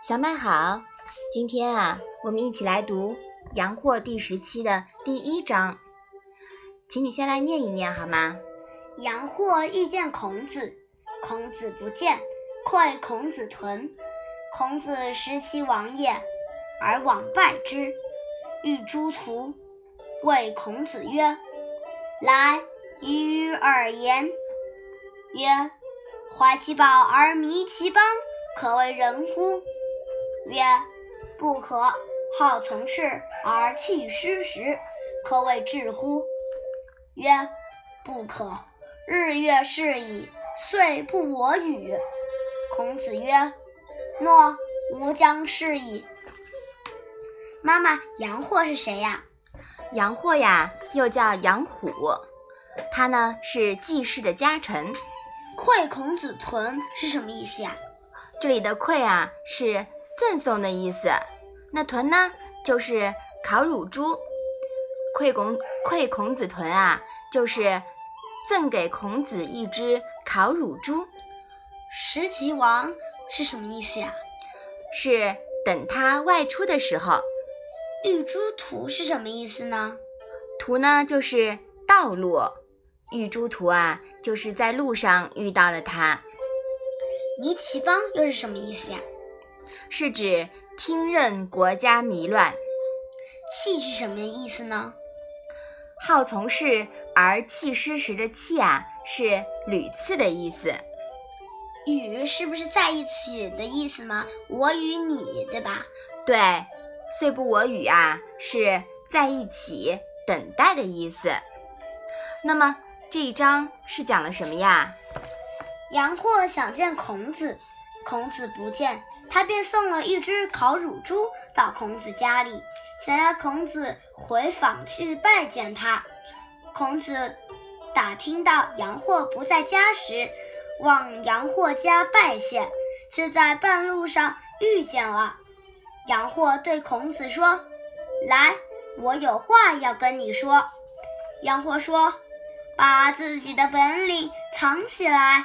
小麦好，今天啊，我们一起来读《阳货》第十期的第一章，请你先来念一念好吗？阳货遇见孔子，孔子不见，馈孔子豚。孔子食其亡也，而往拜之，欲诸徒。谓孔子曰：“来，与尔言。”曰：“怀其宝而迷其邦，可谓仁乎？”曰：不可。好从事而弃师时，可谓智乎？曰：不可。日月是矣，岁不我与。孔子曰：诺，吾将事矣。妈妈，杨货是谁呀？杨货呀，又叫杨虎，他呢是季氏的家臣。愧孔子存是什么意思呀？这里的愧啊是。赠送的意思，那豚呢，就是烤乳猪。馈孔馈孔子豚啊，就是赠给孔子一只烤乳猪。食其亡是什么意思呀？是等他外出的时候。遇诸途是什么意思呢？途呢，就是道路。遇诸途啊，就是在路上遇到了他。泥其邦又是什么意思呀？是指听任国家迷乱，弃是什么意思呢？好从事而弃师时的弃啊，是屡次的意思。与是不是在一起的意思吗？我与你，对吧？对，虽不我与啊，是在一起等待的意思。那么这一章是讲了什么呀？杨货想见孔子，孔子不见。他便送了一只烤乳猪到孔子家里，想要孔子回访去拜见他。孔子打听到杨货不在家时，往杨货家拜谢，却在半路上遇见了。杨货对孔子说：“来，我有话要跟你说。”杨货说：“把自己的本领藏起来，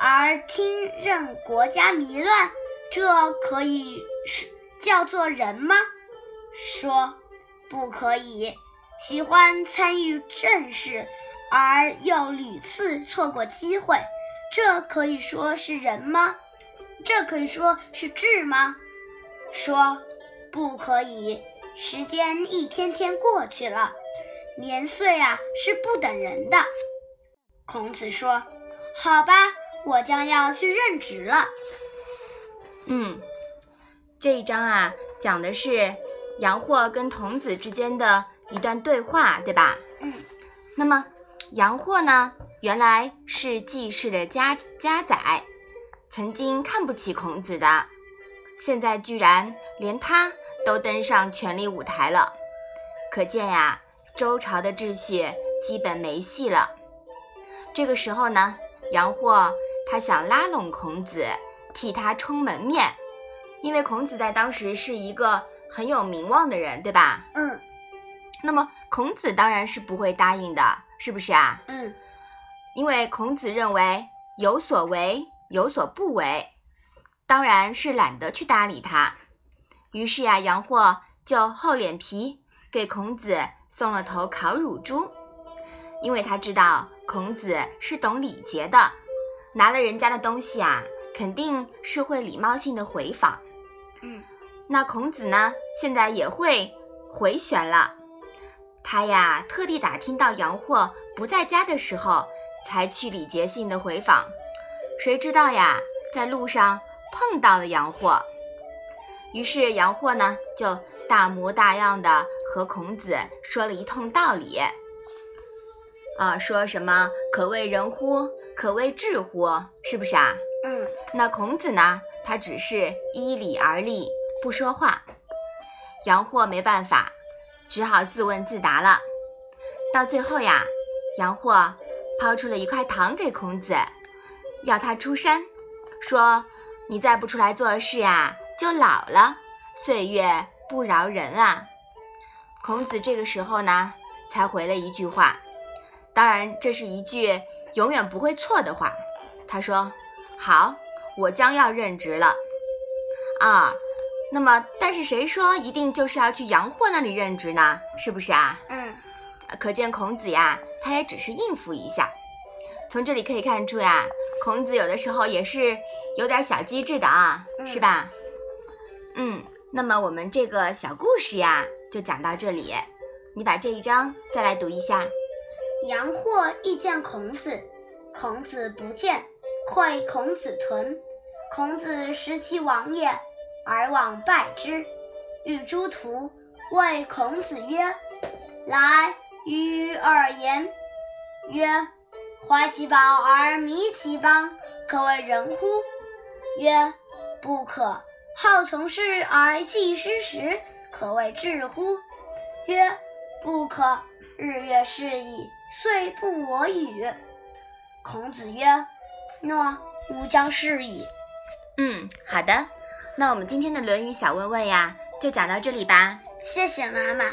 而听任国家迷乱。”这可以是叫做人吗？说不可以。喜欢参与政事，而又屡次错过机会，这可以说是人吗？这可以说是智吗？说不可以。时间一天天过去了，年岁啊是不等人的。孔子说：“好吧，我将要去任职了。”嗯，这一章啊，讲的是杨霍跟童子之间的一段对话，对吧？嗯。那么杨霍呢，原来是季氏的家家宰，曾经看不起孔子的，现在居然连他都登上权力舞台了，可见呀，周朝的秩序基本没戏了。这个时候呢，杨霍他想拉拢孔子。替他充门面，因为孔子在当时是一个很有名望的人，对吧？嗯。那么孔子当然是不会答应的，是不是啊？嗯。因为孔子认为有所为有所不为，当然是懒得去搭理他。于是呀，杨货就厚脸皮给孔子送了头烤乳猪，因为他知道孔子是懂礼节的，拿了人家的东西啊。肯定是会礼貌性的回访，嗯，那孔子呢，现在也会回旋了。他呀，特地打听到杨货不在家的时候，才去礼节性的回访。谁知道呀，在路上碰到了杨货，于是杨货呢，就大模大样的和孔子说了一通道理，啊，说什么可谓人乎？可谓智乎？是不是啊？嗯，那孔子呢？他只是依礼而立，不说话。杨货没办法，只好自问自答了。到最后呀，杨货抛出了一块糖给孔子，要他出山，说：“你再不出来做事呀，就老了，岁月不饶人啊。”孔子这个时候呢，才回了一句话，当然这是一句永远不会错的话。他说。好，我将要任职了。啊。那么，但是谁说一定就是要去杨货那里任职呢？是不是啊？嗯，可见孔子呀，他也只是应付一下。从这里可以看出呀，孔子有的时候也是有点小机智的啊，是吧？嗯，那么我们这个小故事呀，就讲到这里。你把这一章再来读一下。杨货遇见孔子，孔子不见，会孔子屯。孔子识其王也，而往拜之。欲诸徒，谓孔子曰：“来，与尔言。”曰：“怀其宝而迷其邦，可谓人乎？”曰：“不可。”好从事而弃师时，可谓智乎？曰：不可。日月是矣，岁不我与。孔子曰：诺，吾将示矣。嗯，好的。那我们今天的《论语》小问问呀，就讲到这里吧。谢谢妈妈。